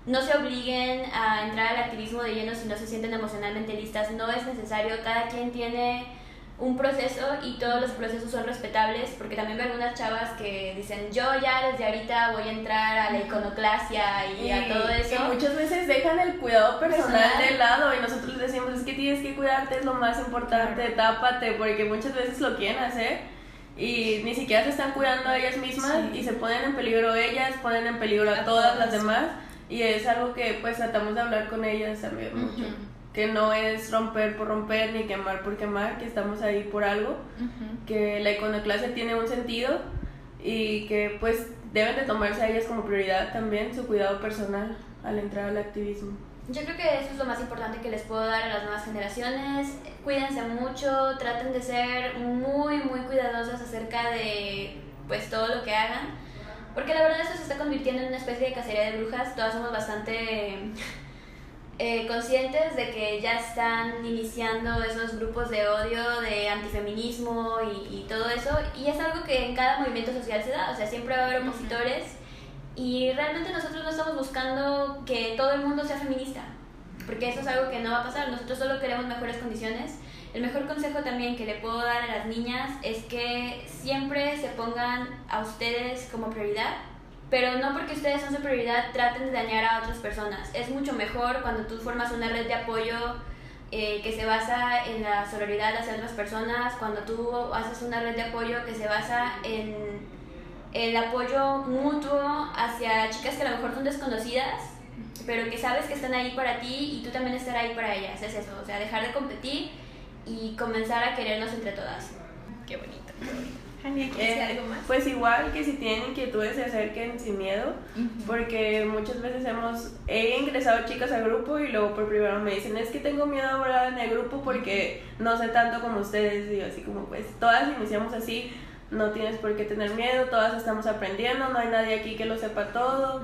no se obliguen a entrar al activismo de lleno si no se sienten emocionalmente listas, no es necesario, cada quien tiene un proceso y todos los procesos son respetables, porque también veo algunas chavas que dicen, yo ya desde ahorita voy a entrar a la iconoclasia y, a todo eso. Y muchas veces dejan el cuidado personal, de lado y nosotros les decimos, es que tienes que cuidarte, es lo más importante, tápate, porque muchas veces lo quieren hacer y ni siquiera se están cuidando a ellas mismas y se ponen en peligro ellas, ponen en peligro a, todas las demás y es algo que pues tratamos de hablar con ellas también mucho. Que no es romper por romper ni quemar por quemar, que estamos ahí por algo, que la iconoclasia tiene un sentido y que pues deben de tomarse a ellas como prioridad también su cuidado personal al entrar al activismo. Yo creo que eso es lo más importante que les puedo dar a las nuevas generaciones. Cuídense mucho, traten de ser muy, muy cuidadosas acerca de pues todo lo que hagan porque la verdad eso se está convirtiendo en una especie de cacería de brujas. Todas somos bastante eh, conscientes de que ya están iniciando esos grupos de odio, de antifeminismo y, y, todo eso. Y es algo que en cada movimiento social se da. O sea, siempre va a haber opositores. Y realmente nosotros no estamos buscando que todo el mundo sea feminista. Porque eso es algo que no va a pasar. Nosotros solo queremos mejores condiciones el mejor consejo también que le puedo dar a las niñas es que siempre se pongan a ustedes como prioridad, pero no porque ustedes son su prioridad traten de dañar a otras personas. Es mucho mejor cuando tú formas una red de apoyo eh, que se basa en la solidaridad hacia otras personas, cuando tú haces una red de apoyo que se basa en el apoyo mutuo hacia chicas que a lo mejor son desconocidas, pero que sabes que están ahí para ti y tú también estar ahí para ellas. Es eso, o sea, dejar de competir y comenzar a querernos entre todas. Qué bonito, eh, algo más? Pues igual que si tienen inquietudes se acerquen sin miedo, porque muchas veces hemos, he ingresado chicas al grupo y luego por primero me dicen, es que tengo miedo a hablar en el grupo porque no sé tanto como ustedes, y así como pues todas iniciamos así, no tienes por qué tener miedo, todas estamos aprendiendo, no hay nadie aquí que lo sepa todo.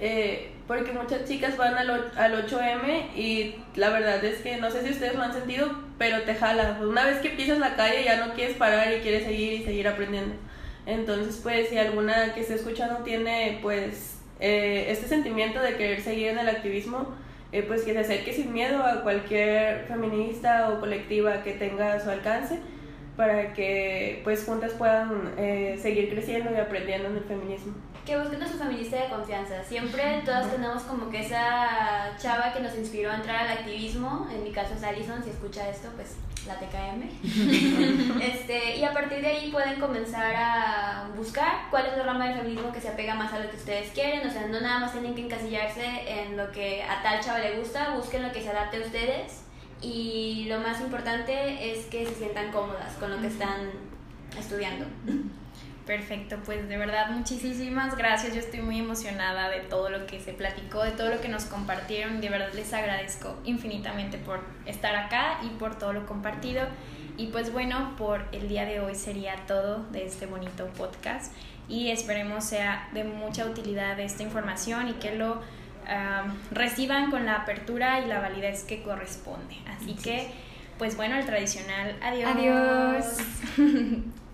Eh, porque muchas chicas van al, al 8M y la verdad es que no sé si ustedes lo han sentido, pero te jala. Una vez que pisas la calle ya no quieres parar y quieres seguir y seguir aprendiendo. Entonces, pues, si alguna que esté escuchando tiene, pues, eh, este sentimiento de querer seguir en el activismo, eh, pues que se acerque sin miedo a cualquier feminista o colectiva que tenga a su alcance para que, pues, juntas puedan seguir creciendo y aprendiendo en el feminismo que busquen a su feminista de confianza. Siempre todas tenemos como que esa chava que nos inspiró a entrar al activismo. En mi caso es Alison, si escucha esto, pues la TKM. este, y a partir de ahí pueden comenzar a buscar cuál es la rama del feminismo que se apega más a lo que ustedes quieren. O sea, no nada más tienen que encasillarse en lo que a tal chava le gusta, busquen lo que se adapte a ustedes. Y lo más importante es que se sientan cómodas con lo que están estudiando. Perfecto, pues de verdad muchísimas gracias. Yo estoy muy emocionada de todo lo que se platicó, de todo lo que nos compartieron. De verdad les agradezco infinitamente por estar acá y por todo lo compartido. Y pues bueno, por el día de hoy sería todo de este bonito podcast y esperemos sea de mucha utilidad esta información y que lo reciban con la apertura y la validez que corresponde. Así que, pues bueno, el tradicional adiós. Adiós.